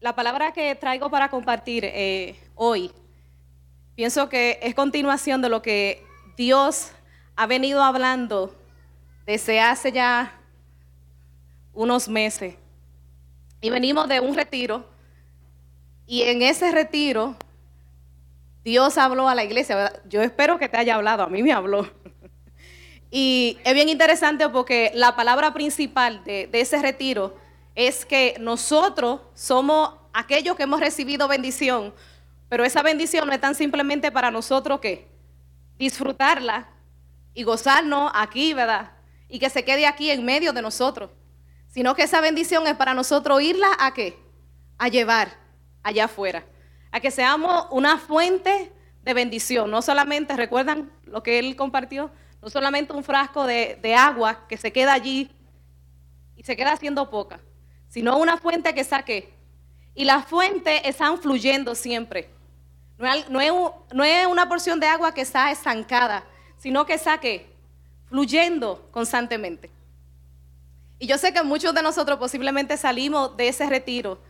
la palabra que traigo para compartir eh, hoy, pienso que es continuación de lo que Dios ha venido hablando desde hace ya unos meses. Y venimos de un retiro. Y en ese retiro, Dios habló a la iglesia. Yo espero que te haya hablado, a mí me habló. Y es bien interesante porque la palabra principal de, de ese retiro es que nosotros somos aquellos que hemos recibido bendición, pero esa bendición no es tan simplemente para nosotros que disfrutarla y gozarnos aquí, ¿verdad? Y que se quede aquí en medio de nosotros, sino que esa bendición es para nosotros irla a qué? A llevar allá afuera, a que seamos una fuente de bendición, no solamente, recuerdan lo que él compartió, no solamente un frasco de, de agua que se queda allí y se queda haciendo poca, sino una fuente que saque. Y las fuentes están fluyendo siempre. No es, una porción de agua que está estancada, sino que ¿qué? fluyendo constantemente. Y yo sé que muchos de nosotros posiblemente salimos de ese retiro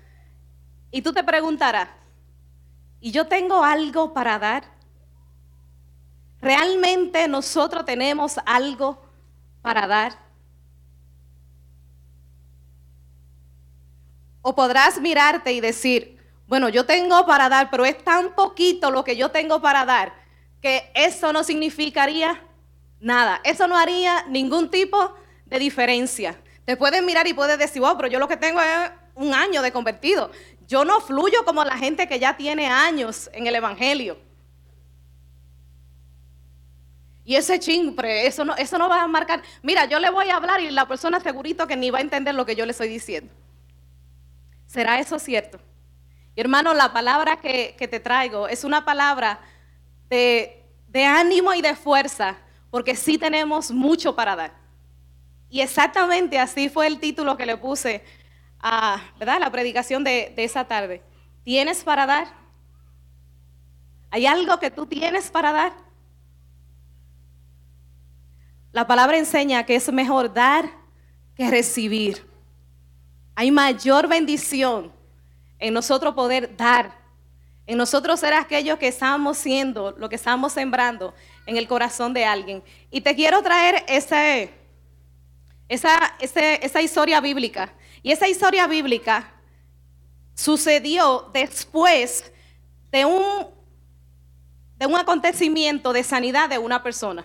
y tú te preguntarás, ¿y yo tengo algo para dar? ¿Realmente nosotros tenemos algo para dar? O podrás mirarte y decir, bueno, yo tengo para dar, pero es tan poquito lo que yo tengo para dar, que eso no significaría nada. Eso no haría ningún tipo de diferencia. Te puedes mirar y puedes decir, wow, pero yo lo que tengo es un año de convertido. Yo no fluyo como la gente que ya tiene años en el Evangelio. Y ese chimpre, eso no, eso no va a marcar. Mira, yo le voy a hablar y la persona segurito que ni va a entender lo que yo le estoy diciendo. ¿Será eso cierto? Y hermano, la palabra que, te traigo es una palabra de, ánimo y de fuerza, porque sí tenemos mucho para dar. Y exactamente así fue el título que le puse a la predicación de, de esa tarde. ¿Tienes para dar? ¿Hay algo que tú tienes para dar? La palabra enseña que es mejor dar que recibir. Hay mayor bendición en nosotros poder dar, en nosotros ser aquellos que estamos siendo, lo que estamos sembrando en el corazón de alguien. Y te quiero traer ese, esa, esa historia bíblica. Y esa historia bíblica sucedió después de un, de un acontecimiento de sanidad de una persona.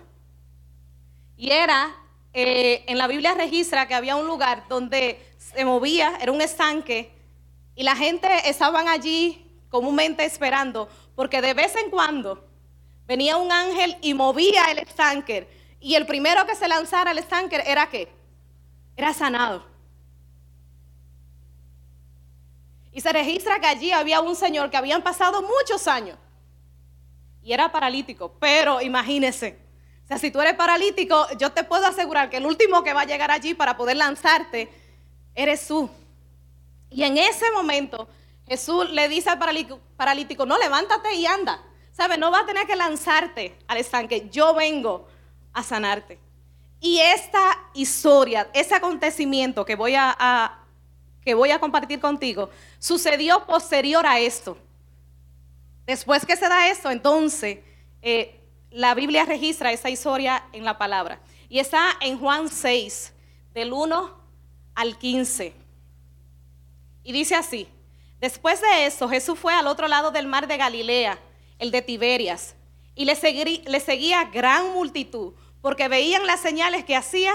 Y era, eh, en la Biblia registra que había un lugar donde se movía, era un estanque, y la gente estaban allí comúnmente esperando, porque de vez en cuando venía un ángel y movía el estanque, y el primero que se lanzara al estanque era qué? Era sanado. Y se registra que allí había un señor que habían pasado muchos años y era paralítico, pero imagínese, o sea, si tú eres paralítico, yo te puedo asegurar que el último que va a llegar allí para poder lanzarte eres tú. Y en ese momento Jesús le dice al paralítico, no, levántate y anda. ¿Sabes? No vas a tener que lanzarte al estanque, yo vengo a sanarte. Y esta historia, ese acontecimiento que voy a, que voy a compartir contigo, sucedió posterior a esto. Después que se da esto, entonces eh, la Biblia registra esa historia en la palabra. Y está en Juan 6, del 1 al 15. Y dice así, después de eso Jesús fue al otro lado del mar de Galilea, el de Tiberias, y le, seguí, le seguía gran multitud, porque veían las señales que hacía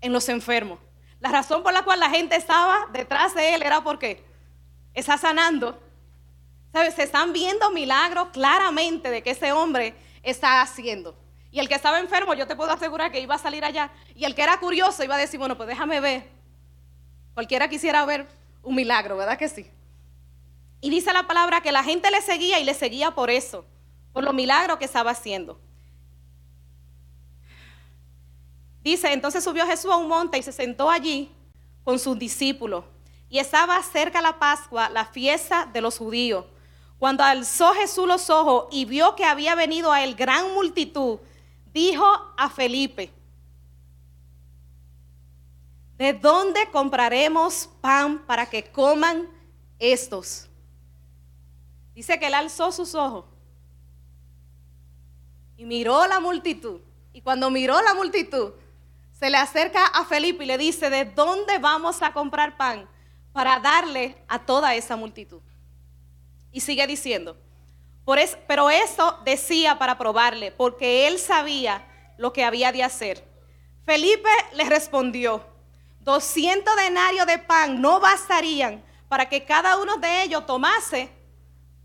en los enfermos. La razón por la cual la gente estaba detrás de él era porque está sanando. ¿Sabes? Se están viendo milagros claramente de que ese hombre está haciendo. Y el que estaba enfermo, yo te puedo asegurar que iba a salir allá. Y el que era curioso iba a decir, bueno, pues déjame ver. Cualquiera quisiera ver un milagro, ¿verdad que sí? Y dice la palabra que la gente le seguía y le seguía por eso, por los milagros que estaba haciendo. Dice, entonces subió Jesús a un monte y se sentó allí con sus discípulos. Y estaba cerca la Pascua, la fiesta de los judíos. Cuando alzó Jesús los ojos y vio que había venido a él gran multitud, dijo a Felipe, ¿de dónde compraremos pan para que coman estos. Dice que él alzó sus ojos y miró la multitud. Y cuando miró la multitud, se le acerca a Felipe y le dice, ¿de dónde vamos a comprar pan para darle a toda esa multitud? Y sigue diciendo, Por pero eso decía para probarle, porque él sabía lo que había de hacer. Felipe le respondió, 200 denarios de pan no bastarían para que cada uno de ellos tomase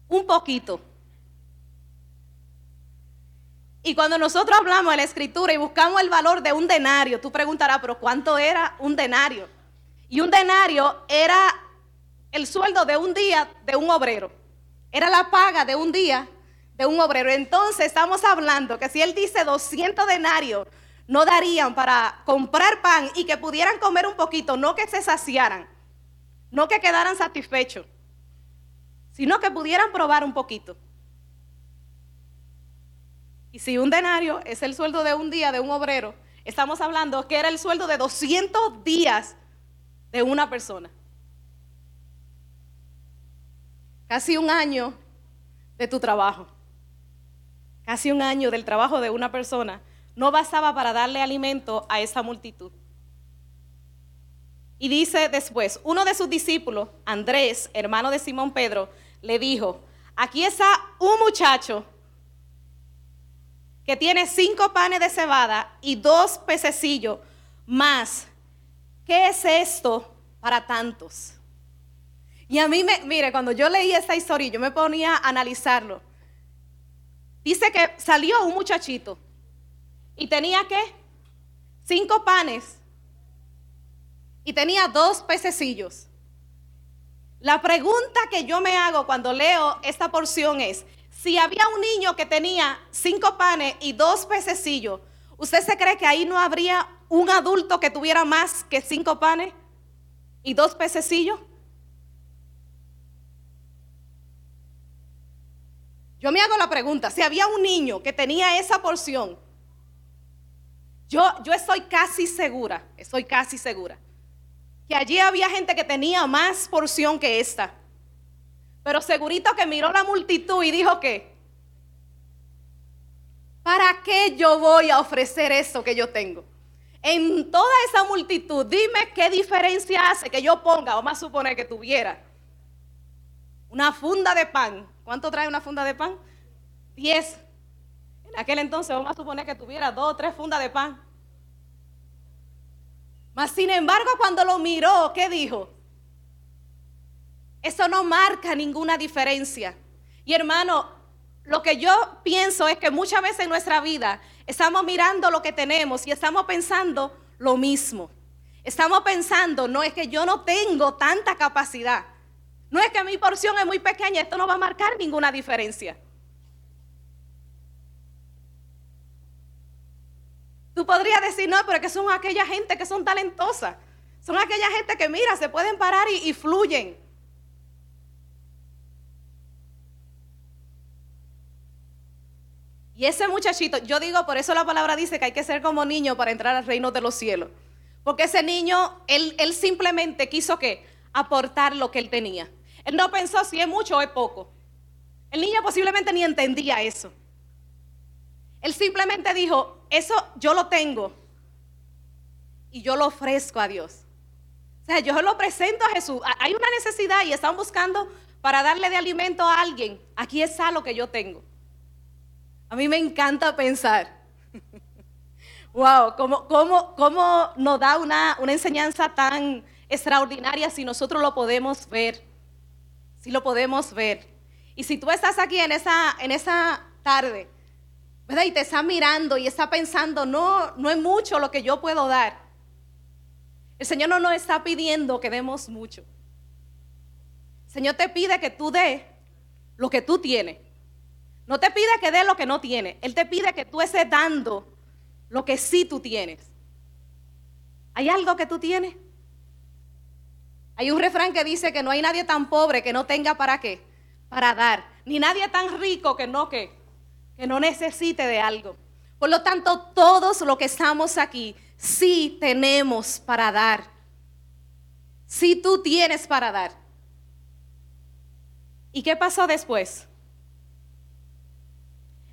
un poquito. Y cuando nosotros hablamos de la escritura y buscamos el valor de un denario, tú preguntarás, pero ¿cuánto era un denario? Y un denario era el sueldo de un día de un obrero. Era la paga de un día de un obrero. Entonces estamos hablando que si él dice 200 denarios, no darían para comprar pan y que pudieran comer un poquito, no que se saciaran, no que quedaran satisfechos, sino que pudieran probar un poquito. Y si un denario es el sueldo de un día de un obrero, estamos hablando que era el sueldo de 200 días de una persona. Casi un año de tu trabajo. Casi un año del trabajo de una persona no bastaba para darle alimento a esa multitud. Y dice después, uno de sus discípulos, Andrés, hermano de Simón Pedro, le dijo, aquí está un muchacho que tiene cinco panes de cebada y dos pececillos más. ¿Qué es esto para tantos? Y a mí me, mire, cuando yo leí esta historia, yo me ponía a analizarlo. Dice que salió un muchachito y tenía qué? Cinco panes y tenía dos pececillos. La pregunta que yo me hago cuando leo esta porción es, si había un niño que tenía cinco panes y dos pececillos, ¿usted se cree que ahí no habría un adulto que tuviera más que cinco panes y dos pececillos? Yo me hago la pregunta, si había un niño que tenía esa porción, yo, estoy casi segura, estoy casi segura, que allí había gente que tenía más porción que esta. Pero segurito que miró la multitud y dijo que, ¿para qué yo voy a ofrecer eso que yo tengo? En toda esa multitud, dime qué diferencia hace que yo ponga, vamos a suponer que tuviera una funda de pan. ¿Cuánto trae una funda de pan? Diez. En aquel entonces vamos a suponer que tuviera dos o tres fundas de pan. Mas sin embargo, cuando lo miró, ¿qué dijo? Eso no marca ninguna diferencia. Y hermano, lo que yo pienso es que muchas veces en nuestra vida estamos mirando lo que tenemos y estamos pensando lo mismo. Estamos pensando, no es que yo no tengo tanta capacidad. No es que mi porción es muy pequeña, esto no va a marcar ninguna diferencia. Tú podrías decir, no, pero que son aquella gente que son talentosas. Son aquella gente que, mira, se pueden parar y, fluyen. Y ese muchachito, yo digo, por eso la palabra dice que hay que ser como niño para entrar al reino de los cielos. Porque ese niño, él, él simplemente quiso que aportar lo que él tenía. Él no pensó si es mucho o es poco. El niño posiblemente ni entendía eso. Él simplemente dijo, eso yo lo tengo y yo lo ofrezco a Dios. O sea, yo lo presento a Jesús. Hay una necesidad y están buscando para darle de alimento a alguien. Aquí está lo que yo tengo. A mí me encanta pensar. wow, ¿cómo, cómo, cómo nos da una, una enseñanza tan extraordinaria si nosotros lo podemos ver? Si lo podemos ver. Y si tú estás aquí en esa, en esa tarde, Y te está mirando y está pensando, no, no es mucho lo que yo puedo dar. El Señor no nos está pidiendo que demos mucho. El Señor te pide que tú des lo que tú tienes. No te pide que dé lo que no tiene. Él te pide que tú estés dando lo que sí tú tienes. ¿Hay algo que tú tienes? Hay un refrán que dice que no hay nadie tan pobre que no tenga para qué, para dar, ni nadie tan rico que no que, que no necesite de algo. Por lo tanto, todos los que estamos aquí sí tenemos para dar. Sí tú tienes para dar. ¿Y qué pasó después?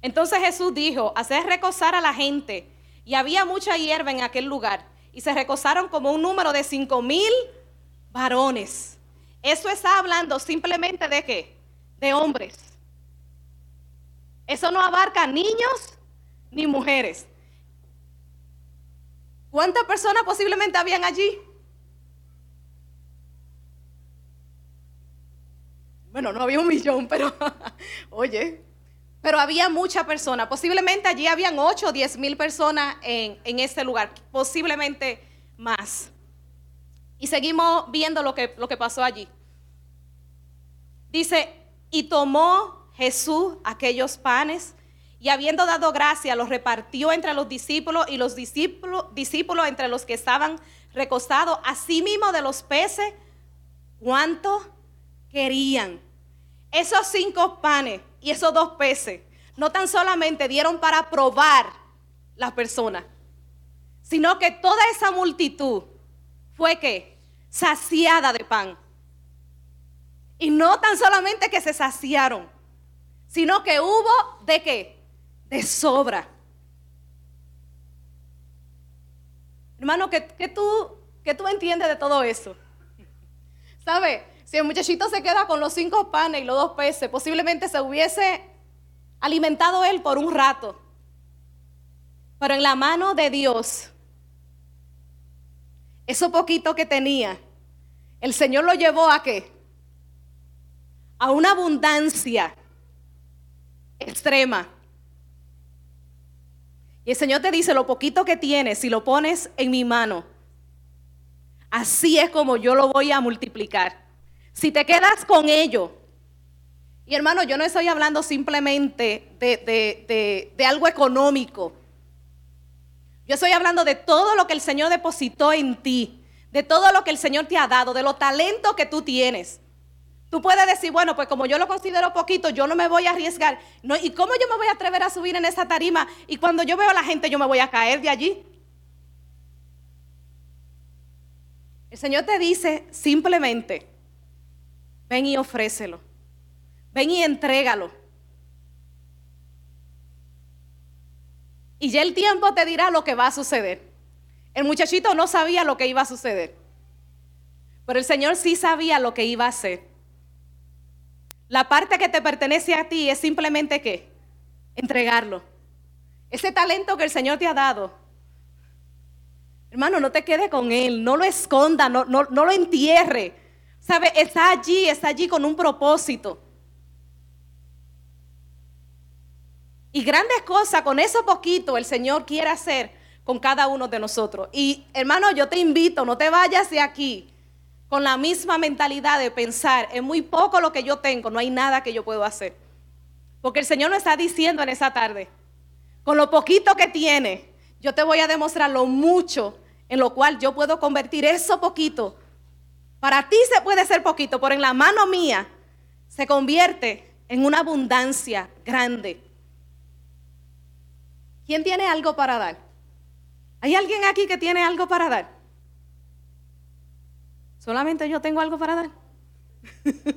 Entonces Jesús dijo, hacer recosar a la gente. Y había mucha hierba en aquel lugar. Y se recosaron como un número de cinco mil varones. Eso está hablando simplemente de qué? De hombres. Eso no abarca niños ni mujeres. ¿Cuántas personas posiblemente habían allí? Bueno, no había un millón, pero oye, pero había muchas personas. Posiblemente allí habían 8 o 10 mil personas en, en este lugar, posiblemente más. Y seguimos viendo lo que, lo que pasó allí. Dice, y tomó Jesús aquellos panes y habiendo dado gracia, los repartió entre los discípulos y los discípulos, entre los que estaban recostados, asimismo de los peces, cuánto querían. Esos cinco panes y esos dos peces no tan solamente dieron para probar las personas, sino que toda esa multitud fue que saciada de pan. Y no tan solamente que se saciaron, sino que hubo de qué? De sobra. Hermano, ¿qué, tú, qué tú entiendes de todo eso? ¿Sabe? Si el muchachito se queda con los cinco panes y los dos peces, posiblemente se hubiese alimentado él por un rato. Pero en la mano de Dios, eso poquito que tenía, el Señor lo llevó a qué? A una abundancia extrema. Y el Señor te dice, lo poquito que tienes, si lo pones en mi mano, así es como yo lo voy a multiplicar. Si te quedas con ello, y hermano, yo no estoy hablando simplemente de, de, algo económico. Yo estoy hablando de todo lo que el Señor depositó en ti, de todo lo que el Señor te ha dado, de los talentos que tú tienes. Tú puedes decir, bueno, pues como yo lo considero poquito, yo no me voy a arriesgar. ¿Y cómo yo me voy a atrever a subir en esa tarima? Y cuando yo veo a la gente, yo me voy a caer de allí. El Señor te dice simplemente, ven y ofrécelo. Ven y entrégalo. Y ya el tiempo te dirá lo que va a suceder. El muchachito no sabía lo que iba a suceder. Pero el Señor sí sabía lo que iba a hacer. La parte que te pertenece a ti es simplemente qué? Entregarlo. Ese talento que el Señor te ha dado. Hermano, no te quede con él, no lo esconda, no, no, no lo entierre. ¿Sabe? Está allí, está allí con un propósito. Y grandes cosas con eso poquito el Señor quiere hacer con cada uno de nosotros. Y hermano, yo te invito, no te vayas de aquí con la misma mentalidad de pensar, es muy poco lo que yo tengo, no hay nada que yo puedo hacer. Porque el Señor nos está diciendo en esa tarde, con lo poquito que tiene, yo te voy a demostrar lo mucho en lo cual yo puedo convertir eso poquito. Para ti se puede ser poquito, pero en la mano mía se convierte en una abundancia grande. ¿Quién tiene algo para dar? ¿Hay alguien aquí que tiene algo para dar? Solamente yo tengo algo para dar.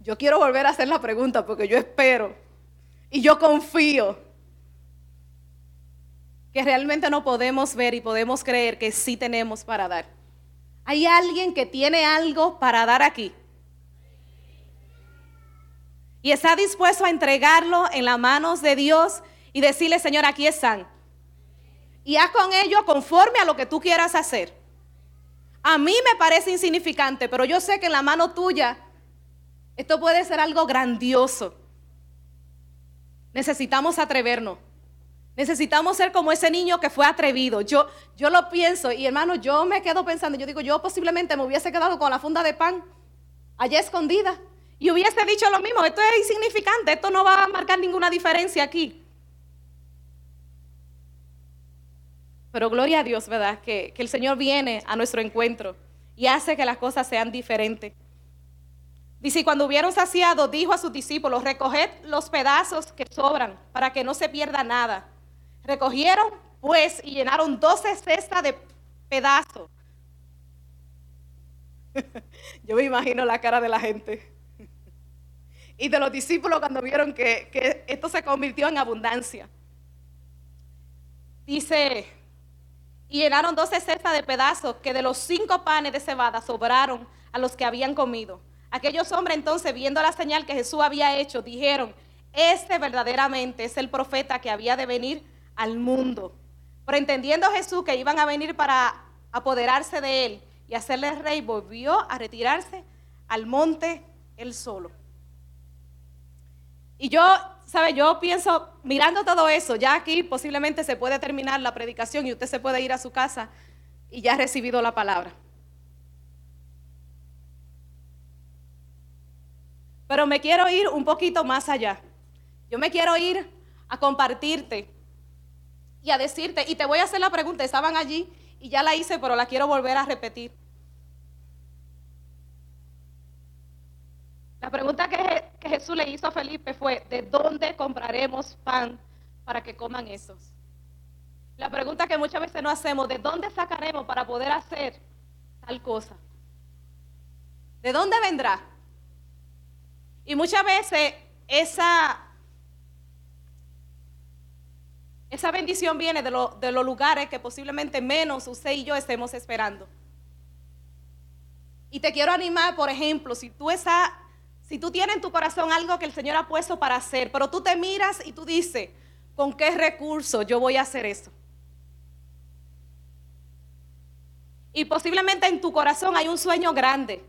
yo quiero volver a hacer la pregunta porque yo espero y yo confío que realmente no podemos ver y podemos creer que sí tenemos para dar. ¿Hay alguien que tiene algo para dar aquí? y está dispuesto a entregarlo en las manos de Dios y decirle, Señor, aquí están. Y haz con ello conforme a lo que tú quieras hacer. A mí me parece insignificante, pero yo sé que en la mano tuya esto puede ser algo grandioso. Necesitamos atrevernos. Necesitamos ser como ese niño que fue atrevido. Yo, yo lo pienso y hermano, yo me quedo pensando, yo digo, yo posiblemente me hubiese quedado con la funda de pan allá escondida y hubiese dicho lo mismo, esto es insignificante, esto no va a marcar ninguna diferencia aquí. Pero gloria a Dios, ¿verdad? Que, que el Señor viene a nuestro encuentro y hace que las cosas sean diferentes. Dice, y cuando hubieron saciado, dijo a sus discípulos, recoged los pedazos que sobran para que no se pierda nada. Recogieron pues y llenaron doce cestas de pedazos Yo me imagino la cara de la gente. Y de los discípulos cuando vieron que, que esto se convirtió en abundancia. Dice, y llenaron doce cestas de pedazos que de los cinco panes de cebada sobraron a los que habían comido. Aquellos hombres entonces, viendo la señal que Jesús había hecho, dijeron, este verdaderamente es el profeta que había de venir al mundo. Pero entendiendo Jesús que iban a venir para apoderarse de él y hacerle rey, volvió a retirarse al monte él solo. Y yo, ¿sabe? Yo pienso, mirando todo eso, ya aquí posiblemente se puede terminar la predicación y usted se puede ir a su casa y ya ha recibido la palabra. Pero me quiero ir un poquito más allá. Yo me quiero ir a compartirte y a decirte, y te voy a hacer la pregunta, estaban allí y ya la hice, pero la quiero volver a repetir. La pregunta que, Jesús le hizo a Felipe fue, ¿de dónde compraremos pan para que coman esos? La pregunta que muchas veces no hacemos, ¿de dónde sacaremos para poder hacer tal cosa? ¿De dónde vendrá? Y muchas veces esa, esa bendición viene de, de los lugares que posiblemente menos usted y yo estemos esperando. Y te quiero animar, por ejemplo, si tú estás si tú tienes en tu corazón algo que el Señor ha puesto para hacer, pero tú te miras y tú dices, ¿con qué recurso yo voy a hacer eso? Y posiblemente en tu corazón hay un sueño grande.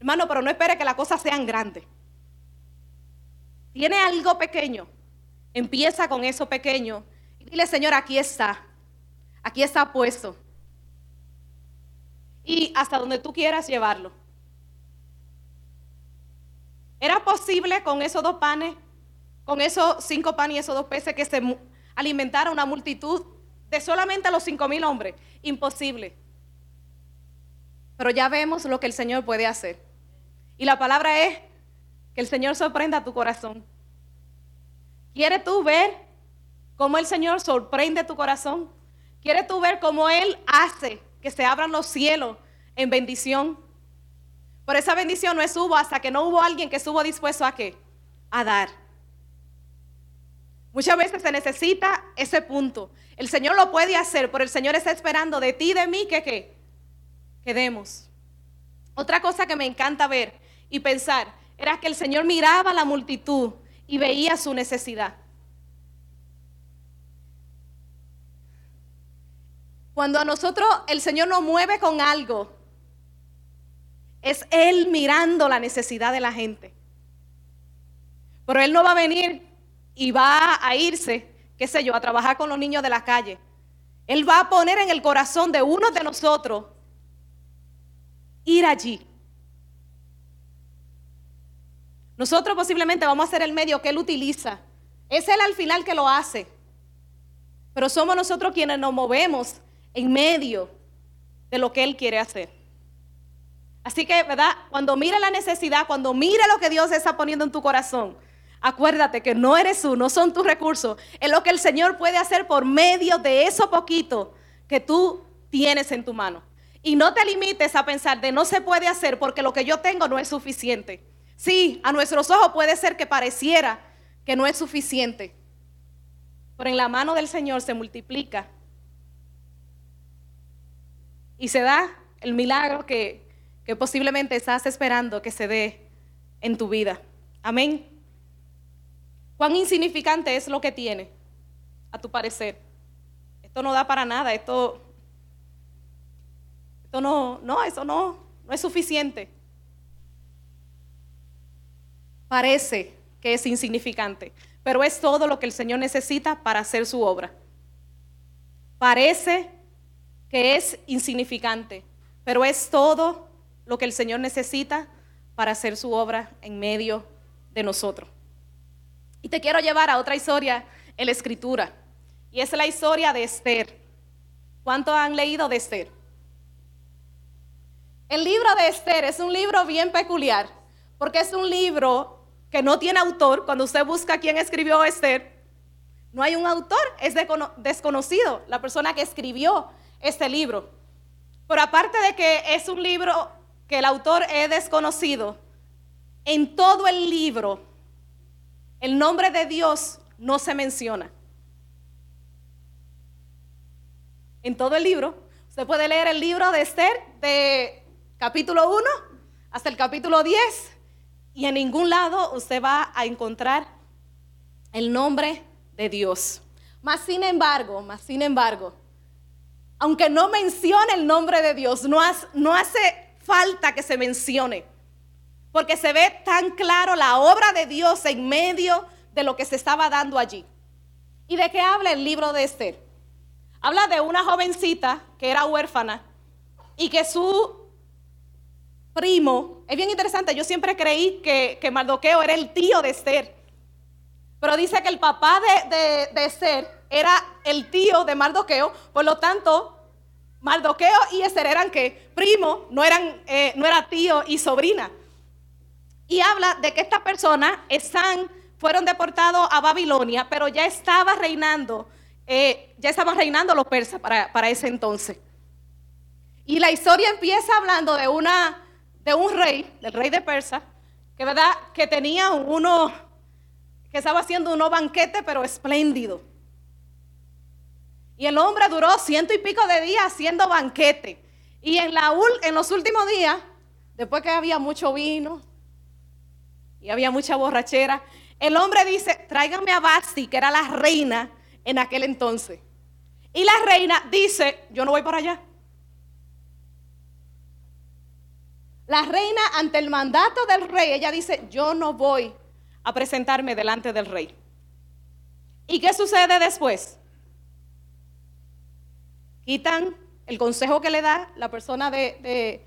Hermano, pero no espere que las cosas sean grandes. Tiene algo pequeño. Empieza con eso pequeño. Y dile, Señor, aquí está. Aquí está puesto. Y hasta donde tú quieras llevarlo. ¿Era posible con esos dos panes, con esos cinco panes y esos dos peces que se alimentara una multitud de solamente los cinco mil hombres? Imposible. Pero ya vemos lo que el Señor puede hacer. Y la palabra es que el Señor sorprenda tu corazón. ¿Quieres tú ver cómo el Señor sorprende tu corazón? ¿Quieres tú ver cómo Él hace que se abran los cielos en bendición? Pero esa bendición no es hubo hasta que no hubo alguien que estuvo dispuesto a qué? A dar. Muchas veces se necesita ese punto. El Señor lo puede hacer, pero el Señor está esperando de ti y de mí que qué? Que demos. Otra cosa que me encanta ver y pensar era que el Señor miraba a la multitud y veía su necesidad. Cuando a nosotros el Señor nos mueve con algo, es Él mirando la necesidad de la gente. Pero Él no va a venir y va a irse, qué sé yo, a trabajar con los niños de la calle. Él va a poner en el corazón de uno de nosotros ir allí. Nosotros posiblemente vamos a ser el medio que Él utiliza. Es Él al final que lo hace. Pero somos nosotros quienes nos movemos en medio de lo que Él quiere hacer. Así que, ¿verdad? Cuando mire la necesidad, cuando mire lo que Dios está poniendo en tu corazón, acuérdate que no eres tú, no son tus recursos, es lo que el Señor puede hacer por medio de eso poquito que tú tienes en tu mano. Y no te limites a pensar de no se puede hacer porque lo que yo tengo no es suficiente. Sí, a nuestros ojos puede ser que pareciera que no es suficiente, pero en la mano del Señor se multiplica y se da el milagro que, que posiblemente estás esperando que se dé en tu vida. Amén. ¿Cuán insignificante es lo que tiene, a tu parecer? Esto no da para nada, esto, esto no, no, eso no, no es suficiente. Parece que es insignificante, pero es todo lo que el Señor necesita para hacer su obra. Parece que es insignificante, pero es todo lo que el Señor necesita para hacer su obra en medio de nosotros. Y te quiero llevar a otra historia en la escritura. Y es la historia de Esther. ¿Cuánto han leído de Esther? El libro de Esther es un libro bien peculiar, porque es un libro que no tiene autor. Cuando usted busca quién escribió Esther, no hay un autor, es desconocido la persona que escribió este libro. Pero aparte de que es un libro que el autor es desconocido, en todo el libro el nombre de Dios no se menciona. En todo el libro, usted puede leer el libro de Esther de capítulo 1 hasta el capítulo 10 y en ningún lado usted va a encontrar el nombre de Dios. Más sin embargo, más sin embargo, aunque no mencione el nombre de Dios, no, no hace falta que se mencione, porque se ve tan claro la obra de Dios en medio de lo que se estaba dando allí. ¿Y de qué habla el libro de Esther? Habla de una jovencita que era huérfana y que su primo, es bien interesante, yo siempre creí que, que Mardoqueo era el tío de Esther, pero dice que el papá de, de, Esther era el tío de Mardoqueo, por lo tanto, Mardoqueo y Esther eran que primo, no eran, eh, no era tío y sobrina. Y habla de que estas personas están, fueron deportados a Babilonia, pero ya estaba reinando, eh, ya estaban reinando los persas para, para ese entonces. Y la historia empieza hablando de una de un rey, del rey de Persa, que verdad que tenía uno, que estaba haciendo uno banquete, pero espléndido. Y el hombre duró ciento y pico de días haciendo banquete. Y en, en los últimos días, después que había mucho vino y había mucha borrachera, el hombre dice, tráiganme a Basti, que era la reina en aquel entonces. Y la reina dice, yo no voy para allá. La reina ante el mandato del rey, ella dice, yo no voy a presentarme delante del rey. ¿Y qué sucede después? Quitan el consejo que le da la persona que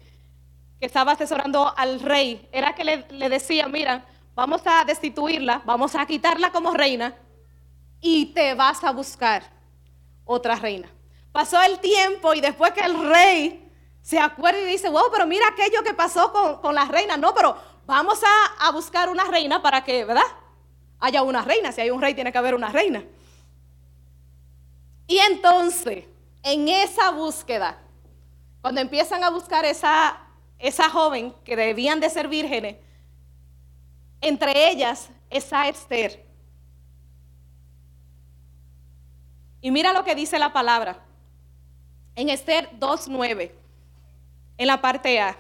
estaba asesorando al rey. Era que le, le decía, mira, vamos a destituirla, vamos a quitarla como reina y te vas a buscar otra reina. Pasó el tiempo y después que el rey se acuerda y dice, wow, pero mira aquello que pasó con, la reina. No, pero vamos a, a, buscar una reina para que, ¿verdad? Haya una reina. Si hay un rey, tiene que haber una reina. Y entonces, en esa búsqueda, cuando empiezan a buscar esa, esa joven que debían de ser vírgenes, entre ellas está Esther. Y mira lo que dice la palabra. En Esther 2.9 en la parte A.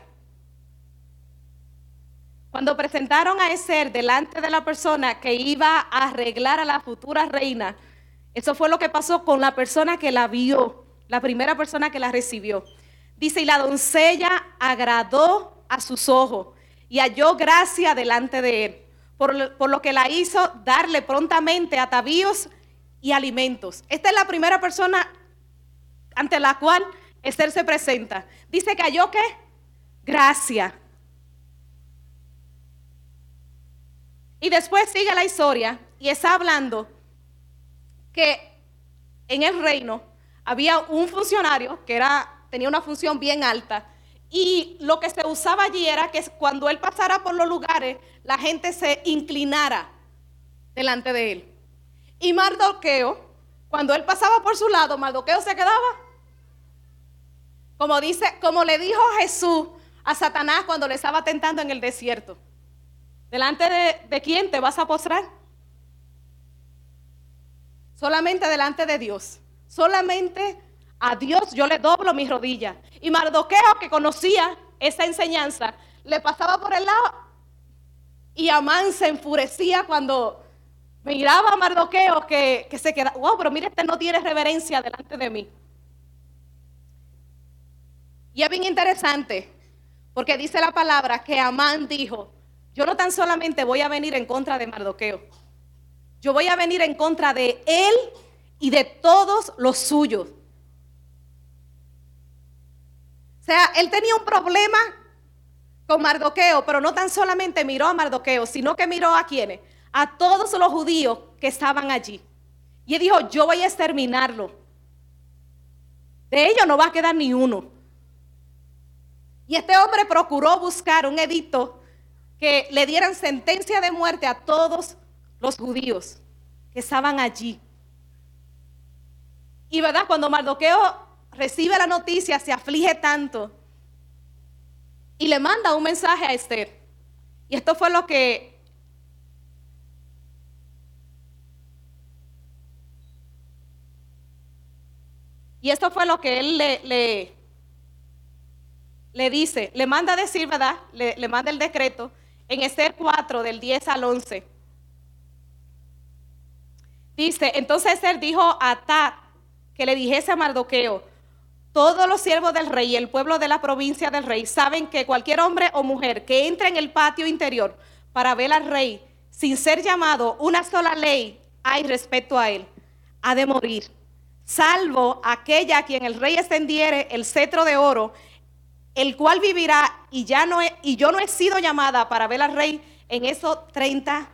Cuando presentaron a Esther delante de la persona que iba a arreglar a la futura reina, eso fue lo que pasó con la persona que la vio, la primera persona que la recibió. Dice, y la doncella agradó a sus ojos y halló gracia delante de él, por, por lo que la hizo darle prontamente atavíos y alimentos. Esta es la primera persona ante la cual Esther se presenta. Dice que halló qué? Gracia. Y después sigue la historia y está hablando que en el reino había un funcionario que era, tenía una función bien alta y lo que se usaba allí era que cuando él pasara por los lugares, la gente se inclinara delante de él. Y Mardoqueo, cuando él pasaba por su lado, Mardoqueo se quedaba como dice, como le dijo Jesús a Satanás cuando le estaba tentando en el desierto. ¿Delante de, de quién te vas a postrar? Solamente delante de Dios. Solamente a Dios yo le doblo mis rodillas. Y Mardoqueo, que conocía esa enseñanza, le pasaba por el lado y Amán se enfurecía cuando miraba a Mardoqueo que, que se quedaba, wow, pero mire, este no tiene reverencia delante de mí. Y es bien interesante, porque dice la palabra que Amán dijo, yo no tan solamente voy a venir en contra de Mardoqueo, yo voy a venir en contra de él y de todos los suyos. O sea, él tenía un problema con Mardoqueo, pero no tan solamente miró a Mardoqueo, sino que miró a quienes, a todos los judíos que estaban allí. Y él dijo, yo voy a exterminarlo. De ellos no va a quedar ni uno. Y este hombre procuró buscar un edicto que le dieran sentencia de muerte a todos los judíos que estaban allí. Y verdad, cuando Mardoqueo recibe la noticia, se aflige tanto y le manda un mensaje a Esther. Y esto fue lo que Y esto fue lo que él le, le, dice, le manda a decir, ¿verdad? Le, le manda el decreto en Esther 4 del 10 al 11. Dice, entonces Esther dijo a Tat que le dijese a Mardoqueo, todos los siervos del rey y el pueblo de la provincia del rey saben que cualquier hombre o mujer que entre en el patio interior para ver al rey sin ser llamado, una sola ley hay respecto a él, ha de morir, salvo aquella a quien el rey extendiere el cetro de oro, el cual vivirá y, ya no y yo no he sido llamada para ver al rey en esos 30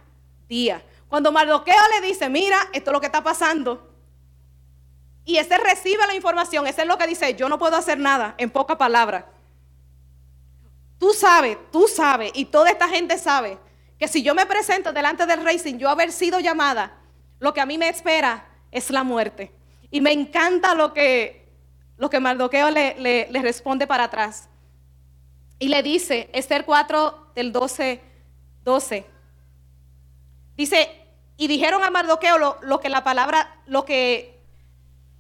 días. Cuando Mardoqueo le dice, mira, esto es lo que está pasando, y ese recibe la información, ese es lo que dice, yo no puedo hacer nada, en pocas palabras. Tú sabes, tú sabes, y toda esta gente sabe, que si yo me presento delante del rey sin yo haber sido llamada, lo que a mí me espera es la muerte. Y me encanta lo que, lo que Mardoqueo le, le responde para atrás. Y le dice, Esther 4 del 12, 12. Dice, y dijeron a Mardoqueo lo, lo que la palabra, lo que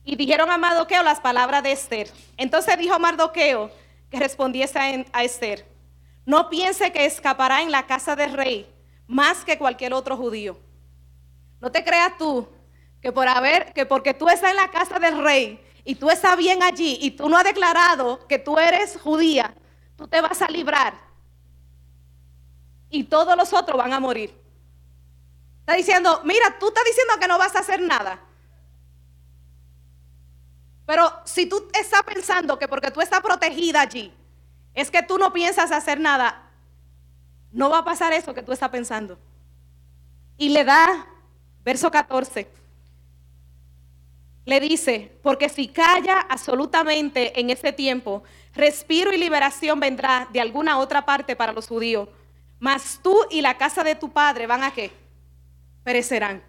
y dijeron a Mardoqueo las palabras de Esther. Entonces dijo Mardoqueo que respondiese a Esther, no piense que escapará en la casa del rey más que cualquier otro judío. No te creas tú que por haber, que porque tú estás en la casa del rey y tú estás bien allí y tú no has declarado que tú eres judía, tú te vas a librar y todos los otros van a morir. Está diciendo, mira, tú estás diciendo que no vas a hacer nada. Pero si tú estás pensando que porque tú estás protegida allí, es que tú no piensas hacer nada, no va a pasar eso que tú estás pensando. Y le da, verso 14, le dice, porque si calla absolutamente en ese tiempo, respiro y liberación vendrá de alguna otra parte para los judíos, mas tú y la casa de tu padre van a qué? Perecerán.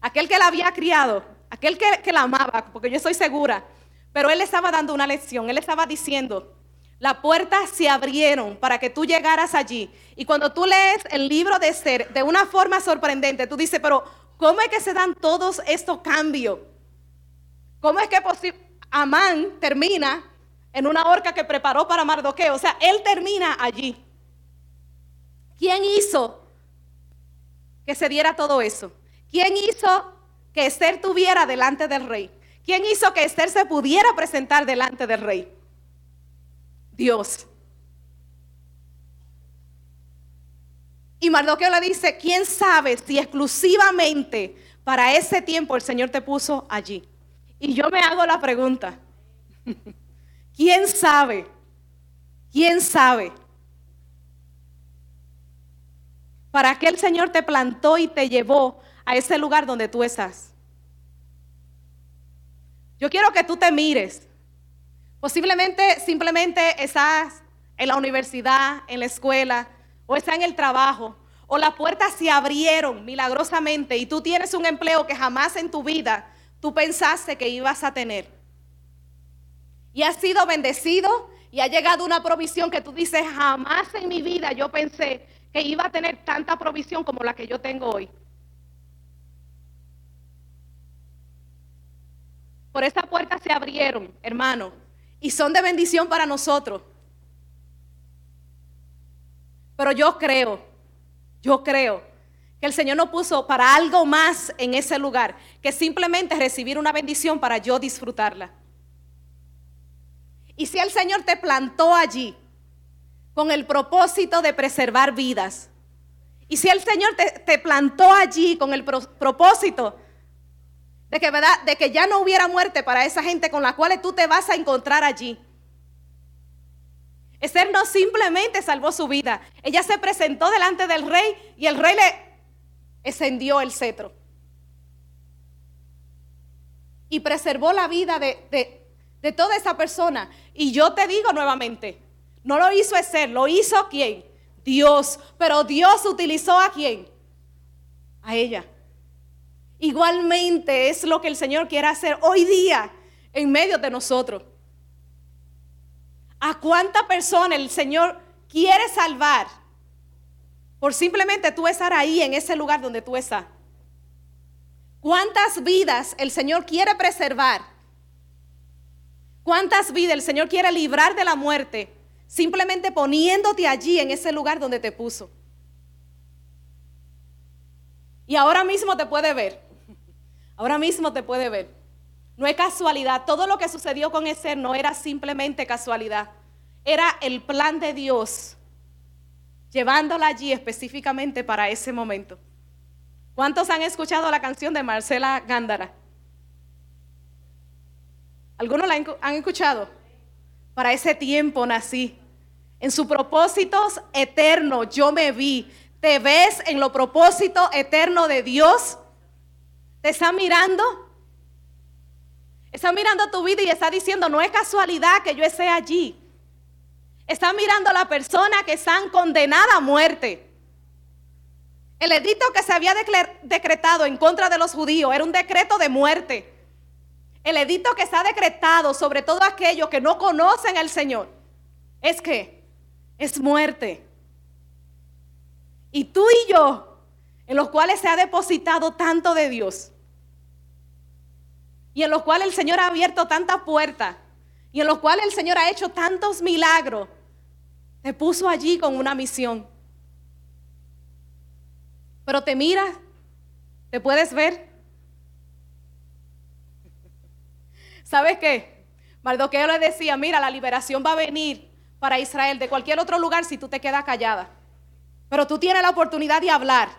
Aquel que la había criado aquel que, la amaba, porque yo estoy segura, pero él estaba dando una lección, él estaba diciendo, las puertas se abrieron para que tú llegaras allí. Y cuando tú lees el libro de Esther de una forma sorprendente, tú dices, pero ¿cómo es que se dan todos estos cambios? ¿Cómo es que Amán termina en una horca que preparó para Mardoqueo? O sea, él termina allí. ¿Quién hizo que se diera todo eso? ¿Quién hizo que Esther tuviera delante del rey? ¿Quién hizo que Esther se pudiera presentar delante del rey? Dios. Y Mardoqueo le dice, ¿quién sabe si exclusivamente para ese tiempo el Señor te puso allí? Y yo me hago la pregunta, ¿quién sabe? ¿Quién sabe? ¿Para qué el Señor te plantó y te llevó a ese lugar donde tú estás. Yo quiero que tú te mires. Posiblemente simplemente estás en la universidad, en la escuela, o estás en el trabajo, o las puertas se abrieron milagrosamente y tú tienes un empleo que jamás en tu vida tú pensaste que ibas a tener. Y has sido bendecido y ha llegado una provisión que tú dices, jamás en mi vida yo pensé que iba a tener tanta provisión como la que yo tengo hoy. Por esta puerta se abrieron, hermano, y son de bendición para nosotros. Pero yo creo, yo creo que el Señor no puso para algo más en ese lugar que simplemente recibir una bendición para yo disfrutarla. Y si el Señor te plantó allí con el propósito de preservar vidas, y si el Señor te, te plantó allí con el propósito de que, ¿verdad? de que ya no hubiera muerte para esa gente con la cual tú te vas a encontrar allí. Esther no simplemente salvó su vida, ella se presentó delante del rey y el rey le encendió el cetro. Y preservó la vida de, de toda esa persona. Y yo te digo nuevamente, no lo hizo Esther, lo hizo quién? Dios. Pero Dios utilizó a quién? A ella. Igualmente es lo que el Señor quiere hacer hoy día en medio de nosotros. ¿A cuánta persona el Señor quiere salvar por simplemente tú estar ahí en ese lugar donde tú estás? ¿Cuántas vidas el Señor quiere preservar? ¿Cuántas vidas el Señor quiere librar de la muerte simplemente poniéndote allí en ese lugar donde te puso? Y ahora mismo te puede ver. Ahora mismo te puede ver. No es casualidad. Todo lo que sucedió con ese no era simplemente casualidad. Era el plan de Dios llevándola allí específicamente para ese momento. ¿Cuántos han escuchado la canción de Marcela Gándara? ¿Algunos la han escuchado? Para ese tiempo nací. En su propósitos eterno yo me vi. ¿Te ves en lo propósito eterno de Dios? ¿Te está mirando? Está mirando tu vida y está diciendo, no es casualidad que yo esté allí. Está mirando a la persona que están condenada a muerte. El edicto que se había decretado en contra de los judíos era un decreto de muerte. El edicto que está decretado sobre todo aquellos que no conocen al Señor es que es muerte. Y tú y yo, en los cuales se ha depositado tanto de Dios, y en los cuales el Señor ha abierto tantas puertas, y en los cuales el Señor ha hecho tantos milagros, te puso allí con una misión. Pero te mira, te puedes ver. ¿Sabes qué? Mardoqueo le decía, mira, la liberación va a venir para Israel de cualquier otro lugar si tú te quedas callada. Pero tú tienes la oportunidad de hablar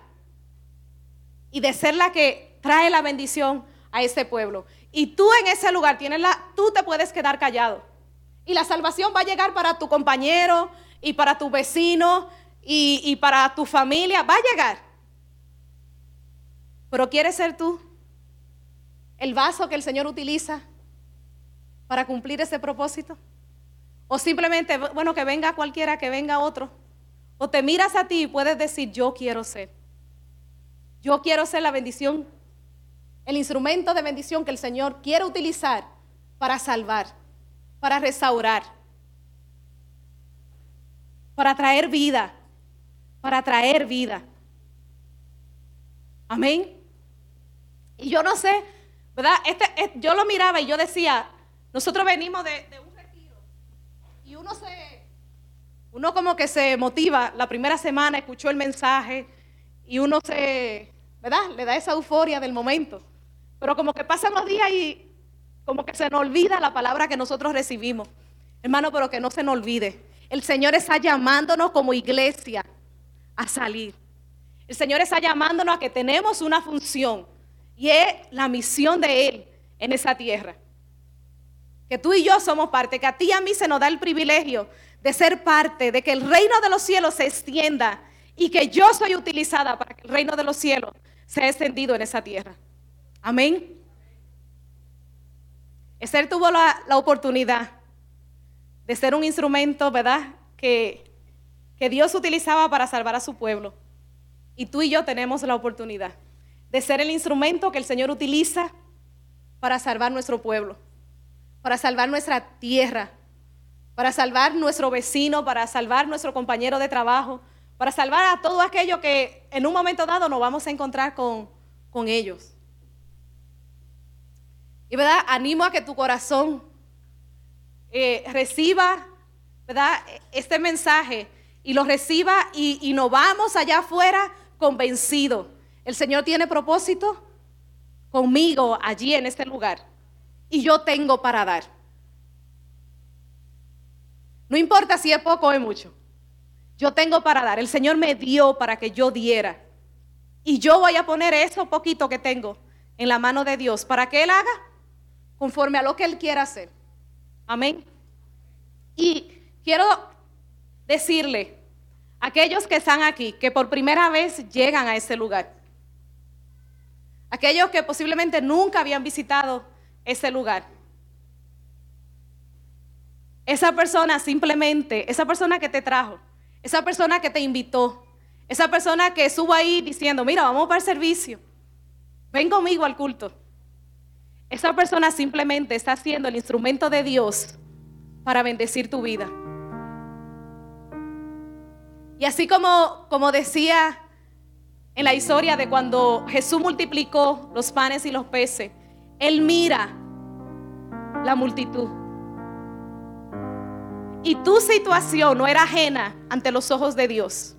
y de ser la que trae la bendición a ese pueblo. Y tú en ese lugar tienes la, tú te puedes quedar callado. Y la salvación va a llegar para tu compañero y para tu vecino y, y para tu familia. Va a llegar. Pero ¿quieres ser tú el vaso que el Señor utiliza para cumplir ese propósito? O simplemente, bueno, que venga cualquiera, que venga otro. O te miras a ti y puedes decir, yo quiero ser. Yo quiero ser la bendición, el instrumento de bendición que el Señor quiere utilizar para salvar, para restaurar, para traer vida, para traer vida. Amén. Y yo no sé, ¿verdad? Este, yo lo miraba y yo decía, nosotros venimos de, un retiro y uno se, uno como que se motiva, la primera semana escuchó el mensaje y uno se, ¿verdad? Le da esa euforia del momento. Pero como que pasan los días y como que se nos olvida la palabra que nosotros recibimos. Hermano, pero que no se nos olvide. El Señor está llamándonos como iglesia a salir. El Señor está llamándonos a que tenemos una función y es la misión de Él en esa tierra. Que tú y yo somos parte, que a ti y a mí se nos da el privilegio de ser parte, de que el reino de los cielos se extienda y que yo soy utilizada para que el reino de los cielos sea extendido en esa tierra. Amén. Esther tuvo la, la oportunidad de ser un instrumento, ¿verdad? Que, que Dios utilizaba para salvar a su pueblo. Y tú y yo tenemos la oportunidad de ser el instrumento que el Señor utiliza para salvar nuestro pueblo, para salvar nuestra tierra, para salvar nuestro vecino, para salvar nuestro compañero de trabajo, para salvar a todo aquello que en un momento dado nos vamos a encontrar con, con ellos. Verdad, animo a que tu corazón eh, reciba ¿verdad? este mensaje y lo reciba y, y nos vamos allá afuera convencidos el Señor tiene propósito conmigo allí en este lugar. Y yo tengo para dar. No importa si es poco o es mucho. Yo tengo para dar. El Señor me dio para que yo diera. Y yo voy a poner eso poquito que tengo en la mano de Dios para que Él haga conforme a lo que Él quiera hacer. Amén. Y quiero decirle a aquellos que están aquí, que por primera vez llegan a este lugar, aquellos que posiblemente nunca habían visitado ese lugar. Esa persona simplemente, esa persona que te trajo, esa persona que te invitó, esa persona que estuvo ahí diciendo, mira, vamos para el servicio, ven conmigo al culto. Esa persona simplemente está siendo el instrumento de Dios para bendecir tu vida. Y así como, como decía en la historia de cuando Jesús multiplicó los panes y los peces, Él mira la multitud. Y tu situación no era ajena ante los ojos de Dios.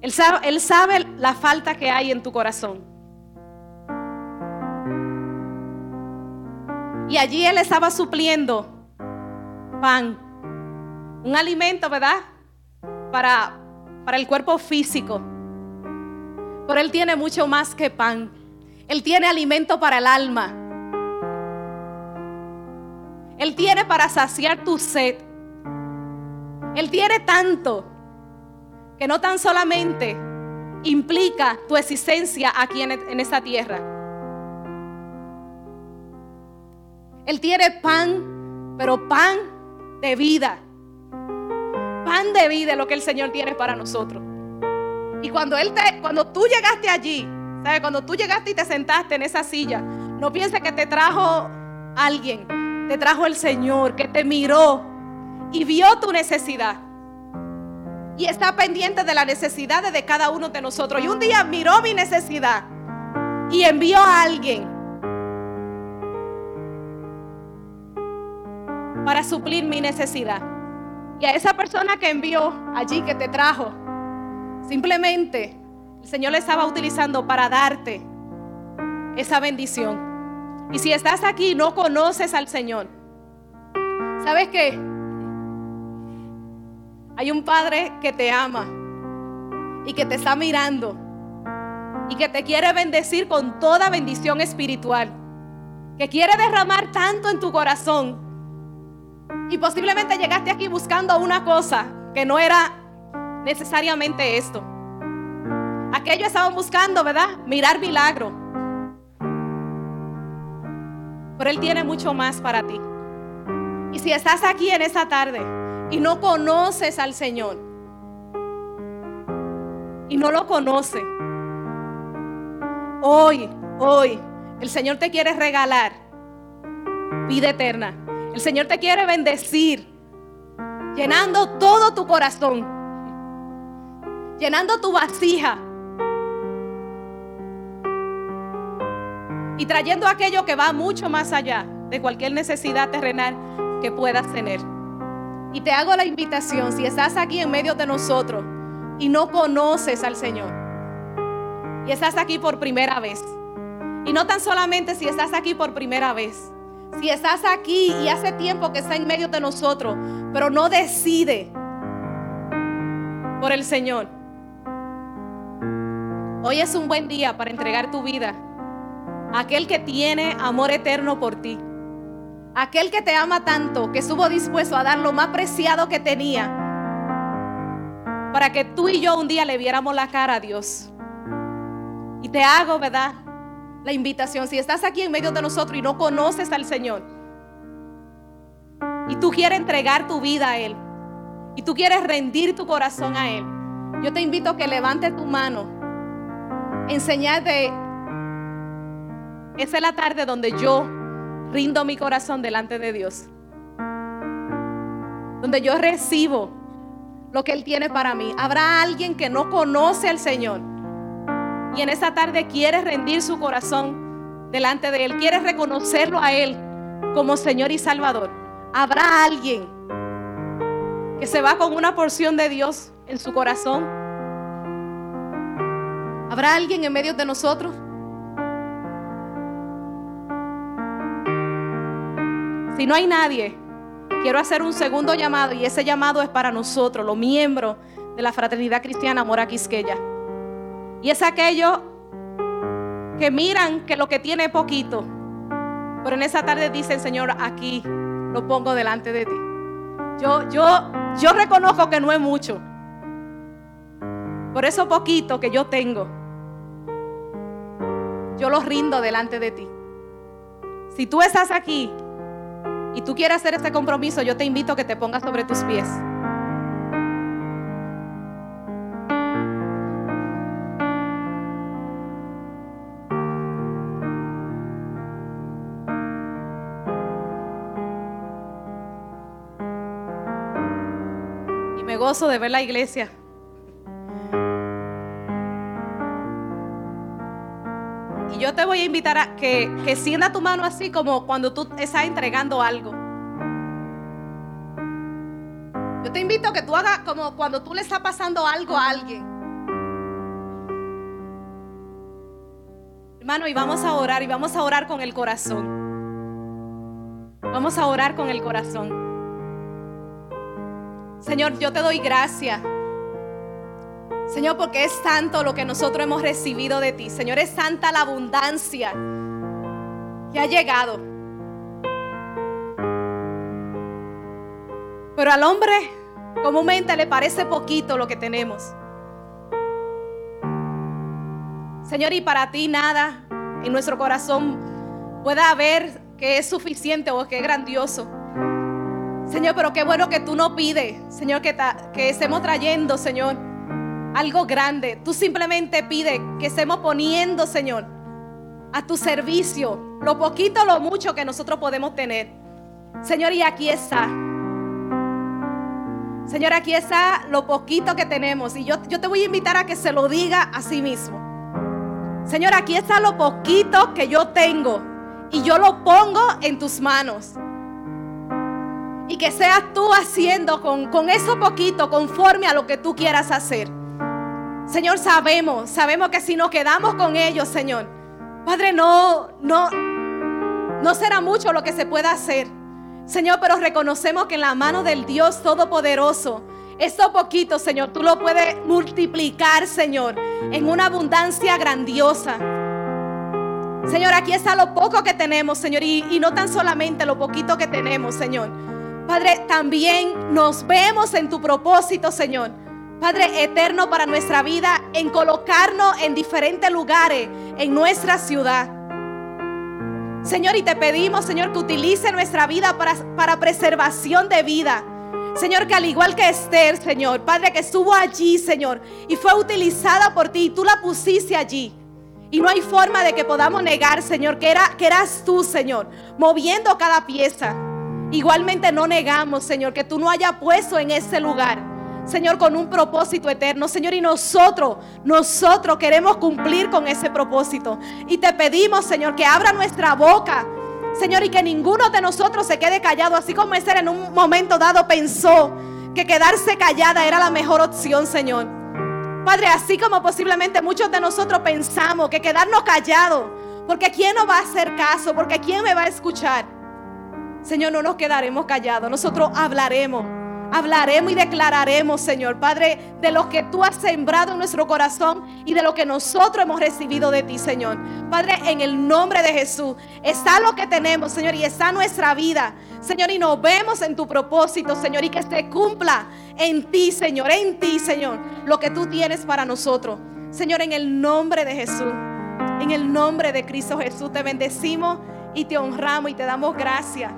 Él sabe, él sabe la falta que hay en tu corazón. Y allí Él estaba supliendo pan, un alimento, ¿verdad? Para, para el cuerpo físico. Pero Él tiene mucho más que pan. Él tiene alimento para el alma. Él tiene para saciar tu sed. Él tiene tanto que no tan solamente implica tu existencia aquí en, en esta tierra. Él tiene pan, pero pan de vida. Pan de vida es lo que el Señor tiene para nosotros. Y cuando él te, cuando tú llegaste allí, ¿sabes? Cuando tú llegaste y te sentaste en esa silla, no pienses que te trajo alguien, te trajo el Señor que te miró y vio tu necesidad. Y está pendiente de las necesidades de cada uno de nosotros. Y un día miró mi necesidad y envió a alguien para suplir mi necesidad. Y a esa persona que envió allí, que te trajo, simplemente el Señor le estaba utilizando para darte esa bendición. Y si estás aquí y no conoces al Señor, ¿sabes qué? Hay un Padre que te ama y que te está mirando y que te quiere bendecir con toda bendición espiritual, que quiere derramar tanto en tu corazón. Y posiblemente llegaste aquí buscando una cosa que no era necesariamente esto. Aquellos estaban buscando, ¿verdad? Mirar milagro. Pero Él tiene mucho más para ti. Y si estás aquí en esta tarde y no conoces al Señor, y no lo conoce, hoy, hoy, el Señor te quiere regalar vida eterna. El Señor te quiere bendecir, llenando todo tu corazón, llenando tu vasija y trayendo aquello que va mucho más allá de cualquier necesidad terrenal que puedas tener. Y te hago la invitación, si estás aquí en medio de nosotros y no conoces al Señor, y estás aquí por primera vez, y no tan solamente si estás aquí por primera vez, si estás aquí y hace tiempo que está en medio de nosotros, pero no decide por el Señor. Hoy es un buen día para entregar tu vida a aquel que tiene amor eterno por ti. Aquel que te ama tanto, que estuvo dispuesto a dar lo más preciado que tenía para que tú y yo un día le viéramos la cara a Dios. Y te hago, ¿verdad? La invitación, si estás aquí en medio de nosotros y no conoces al Señor, y tú quieres entregar tu vida a Él, y tú quieres rendir tu corazón a Él, yo te invito a que levantes tu mano en señal de, esa es la tarde donde yo rindo mi corazón delante de Dios. Donde yo recibo lo que Él tiene para mí. Habrá alguien que no conoce al Señor. Y en esta tarde quiere rendir su corazón delante de Él. Quiere reconocerlo a Él como Señor y Salvador. Habrá alguien que se va con una porción de Dios en su corazón. ¿Habrá alguien en medio de nosotros? Si no hay nadie, quiero hacer un segundo llamado y ese llamado es para nosotros, los miembros de la Fraternidad Cristiana Mora Quisqueya. Y es aquello que miran que lo que tiene es poquito, pero en esa tarde dicen, Señor, aquí lo pongo delante de ti. Yo, yo, yo reconozco que no es mucho. Por eso poquito que yo tengo, yo lo rindo delante de ti. Si tú estás aquí y tú quieres hacer este compromiso, yo te invito a que te pongas sobre tus pies. Gozo de ver la iglesia. Y yo te voy a invitar a que, que sienda tu mano así como cuando tú estás entregando algo. Yo te invito a que tú hagas como cuando tú le estás pasando algo a alguien. Hermano, y vamos a orar y vamos a orar con el corazón. Vamos a orar con el corazón. Señor, yo te doy gracias. Señor, porque es tanto lo que nosotros hemos recibido de ti. Señor, es tanta la abundancia que ha llegado. Pero al hombre comúnmente le parece poquito lo que tenemos. Señor, y para ti nada en nuestro corazón pueda haber que es suficiente o que es grandioso. Señor, pero qué bueno que tú no pides, Señor, que, estemos trayendo, Señor, algo grande. Tú simplemente pides que estemos poniendo, Señor, a tu servicio lo poquito, lo mucho que nosotros podemos tener. Señor, y aquí está. Señor, aquí está lo poquito que tenemos. Y yo, yo te voy a invitar a que se lo diga a sí mismo. Señor, aquí está lo poquito que yo tengo. Y yo lo pongo en tus manos. Y que seas tú haciendo con, con eso poquito conforme a lo que tú quieras hacer. Señor, sabemos, sabemos que si nos quedamos con ellos, Señor, Padre, no, no, no será mucho lo que se pueda hacer. Señor, pero reconocemos que en la mano del Dios Todopoderoso, esto poquito, Señor, tú lo puedes multiplicar, Señor, en una abundancia grandiosa. Señor, aquí está lo poco que tenemos, Señor, y, y no tan solamente lo poquito que tenemos, Señor. Padre, también nos vemos en tu propósito, Señor. Padre eterno para nuestra vida, en colocarnos en diferentes lugares en nuestra ciudad. Señor, y te pedimos, Señor, que utilice nuestra vida para, para preservación de vida. Señor, que al igual que Esther, Señor, Padre, que estuvo allí, Señor, y fue utilizada por ti, y tú la pusiste allí. Y no hay forma de que podamos negar, Señor, que, era, que eras tú, Señor, moviendo cada pieza. Igualmente no negamos, Señor, que tú no hayas puesto en ese lugar Señor, con un propósito eterno. Señor, y nosotros, nosotros queremos cumplir con ese propósito. Y te pedimos, Señor, que abra nuestra boca. Señor, y que ninguno de nosotros se quede callado, así como ese en un momento dado pensó que quedarse callada era la mejor opción, Señor. Padre, así como posiblemente muchos de nosotros pensamos que quedarnos callados, porque ¿quién nos va a hacer caso? Porque ¿quién me va a escuchar? Señor, no nos quedaremos callados, nosotros hablaremos hablaremos y declararemos, Señor, Padre, de lo que tú has sembrado en nuestro corazón y de lo que nosotros hemos recibido de ti, Señor. Padre, en el nombre de Jesús, está lo que tenemos, Señor, y está nuestra vida, Señor, y nos vemos en tu propósito, Señor, y que se cumpla en ti, Señor, en ti, Señor, lo que tú tienes para nosotros. Señor, en el nombre de Jesús, en el nombre de Cristo Jesús, te bendecimos y te honramos y te damos gracias.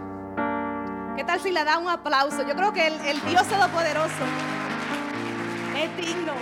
¿Qué tal si le da un aplauso? Yo creo que el, el Dios Todopoderoso es digno.